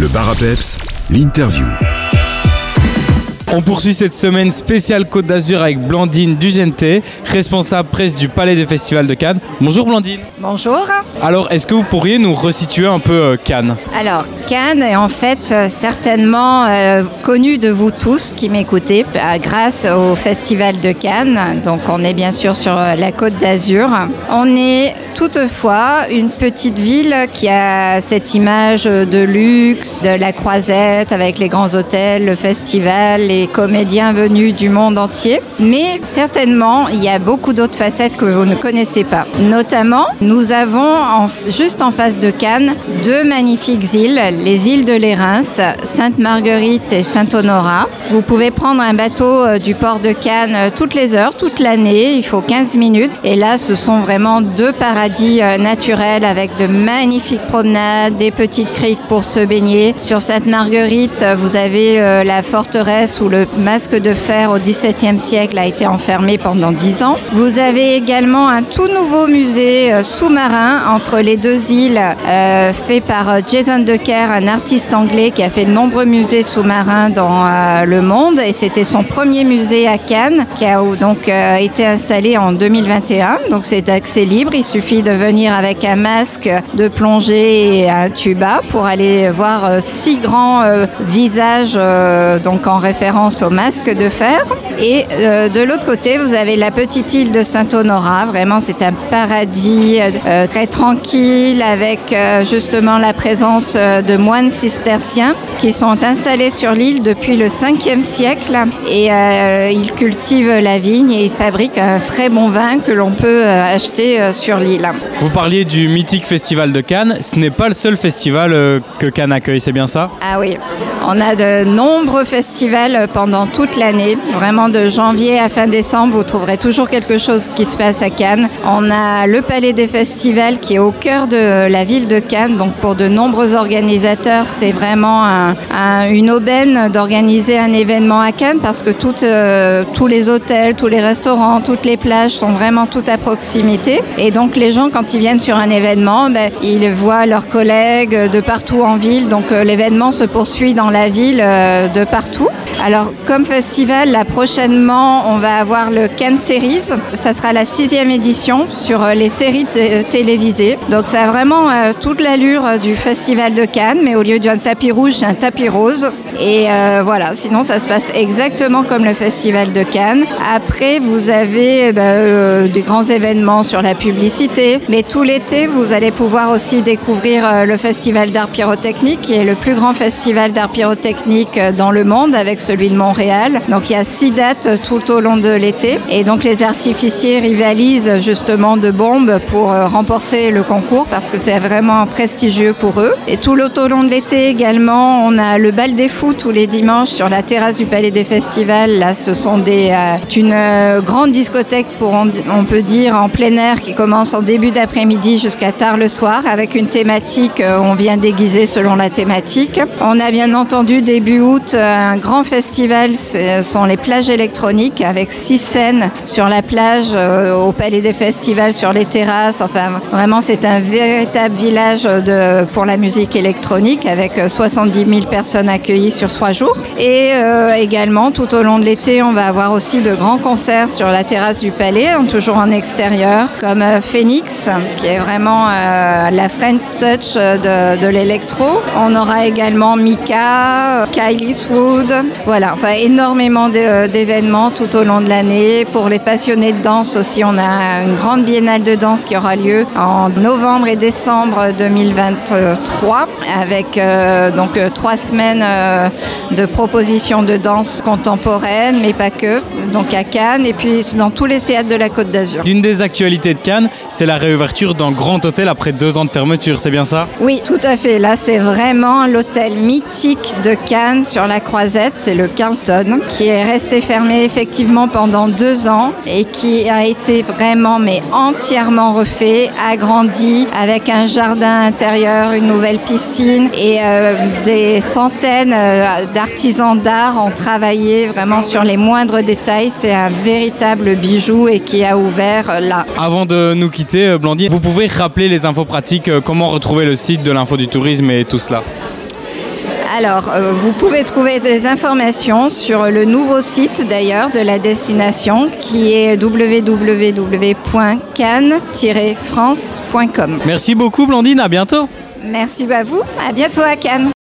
Le bar à peps, l'interview. On poursuit cette semaine spéciale Côte d'Azur avec Blandine Dugente, responsable presse du Palais des Festivals de Cannes. Bonjour Blandine. Bonjour. Alors, est-ce que vous pourriez nous resituer un peu euh, Cannes? Alors, Cannes est en fait euh, certainement euh, connu de vous tous qui m'écoutez euh, grâce au Festival de Cannes. Donc, on est bien sûr sur la Côte d'Azur. On est toutefois une petite ville qui a cette image de luxe, de la croisette avec les grands hôtels, le festival, les comédiens venus du monde entier. Mais certainement, il y a beaucoup d'autres facettes que vous ne connaissez pas. Notamment, nous avons juste en face de Cannes deux magnifiques îles, les îles de l'Érins, Sainte-Marguerite et Saint-Honorat. Vous pouvez prendre un bateau euh, du port de Cannes euh, toutes les heures, toute l'année, il faut 15 minutes. Et là, ce sont vraiment deux paradis euh, naturels avec de magnifiques promenades, des petites criques pour se baigner. Sur Sainte-Marguerite, vous avez la forteresse où le masque de fer au XVIIe siècle a été enfermé pendant 10 ans. Vous avez également un tout nouveau musée sous-marin entre les deux îles, fait par Jason Decker, un artiste anglais qui a fait de nombreux musées sous-marins dans euh, le monde. Et c'était son premier musée à Cannes, qui a donc euh, été installé en 2021. Donc c'est accès libre. Il suffit de venir avec un masque de plongée et un tuba pour aller voir euh, six grands visages, donc en référence au masque de fer. Et de l'autre côté, vous avez la petite île de Saint-Honorat. Vraiment, c'est un paradis très tranquille avec justement la présence euh, de moines cisterciens qui sont installés sur l'île depuis le 5e siècle et euh, ils cultivent la vigne et ils fabriquent un très bon vin que l'on peut euh, acheter euh, sur l'île. Vous parliez du mythique Festival de Cannes. Ce n'est pas le seul festival que Cannes accueille, c'est bien ça? Ah oui, on a de nombreux festivals pendant toute l'année. Vraiment de janvier à fin décembre, vous trouverez toujours quelque chose qui se passe à Cannes. On a le Palais des Festivals qui est au cœur de la ville de Cannes. Donc pour de nombreux organisateurs, c'est vraiment un- un- une aubaine d'organiser un événement à Cannes parce que euh, tous les hôtels, tous les restaurants, toutes les plages sont vraiment toutes à proximité. Et donc les gens, quand ils viennent sur un événement, ben, ils voient leurs collègues de partout en ville. Donc euh, l'événement se poursuit dans la ville euh, de partout. Alors comme festival, prochainement, on va avoir le Cannes Series. Ça sera la sixième édition sur les séries télévisées. Donc ça a vraiment toute l'allure du festival de Cannes, mais au lieu d'un tapis rouge, c'est un tapis rose. Et euh, voilà, sinon ça se passe exactement comme le festival de Cannes. Après, vous avez eh ben, euh, des grands événements sur la publicité, mais tout l'été, vous allez pouvoir aussi découvrir euh, le festival d'art pyrotechnique, qui est le plus grand festival d'art pyrotechnique dans le monde, avec celui de Montréal. Donc il y a six dates tout au long de l'été, et donc les artificiers rivalisent justement de bombes pour remporter le concours, parce que c'est vraiment prestigieux pour eux. Et tout le long de l'été également, on a le bal des fous tous les dimanches sur la terrasse du Palais des Festivals. Là, ce sont des, euh, une euh, grande discothèque, pour on, peut dire, en plein air qui commence en début d'après-midi jusqu'à tard le soir avec une thématique. euh, on vient déguiser selon la thématique. On a bien entendu début août euh, un grand festival, ce sont les plages électroniques avec six scènes sur la plage, au Palais des Festivals, sur les terrasses. Enfin, vraiment, c'est un véritable village de, pour la musique électronique avec euh, 70 000 personnes accueillies sur trois jours. Et euh, également, tout au long de l'été, on va avoir aussi de grands concerts sur la terrasse du Palais, hein, toujours en extérieur, comme euh, Phoenix, qui est vraiment euh, la French touch de, l'électro. On aura également Mika, Kylie Swood, voilà, enfin énormément d'événements tout au long de l'année. Pour les passionnés de danse aussi, on a une grande biennale de danse qui aura lieu en novembre et décembre 2023 avec donc trois semaines de propositions de danse contemporaine, mais pas que, donc à Cannes et puis dans tous les théâtres de la Côte d'Azur. D'une des actualités de Cannes, c'est la réouverture d'un grand hôtel après deux ans de fermeture, c'est bien ça? Oui, tout à fait. Là, c'est vraiment l'hôtel mythique de Cannes sur la Croisette. C'est le Carlton, qui est resté fermé effectivement pendant deux ans et qui a été vraiment, mais entièrement refait, agrandi, avec un jardin intérieur, une nouvelle piscine et euh, des centaines euh, euh, d'artisans d'art ont travaillé vraiment sur les moindres détails. C'est un véritable bijou et qui a ouvert là. Avant de nous quitter, euh, Blandine, vous pouvez rappeler les infos pratiques, euh, comment retrouver le site de l'info du tourisme et tout cela alors, vous pouvez trouver des informations sur le nouveau site d'ailleurs de la destination qui est www.cannes-france.com. Merci beaucoup Blandine, à bientôt. Merci à vous, à bientôt à Cannes.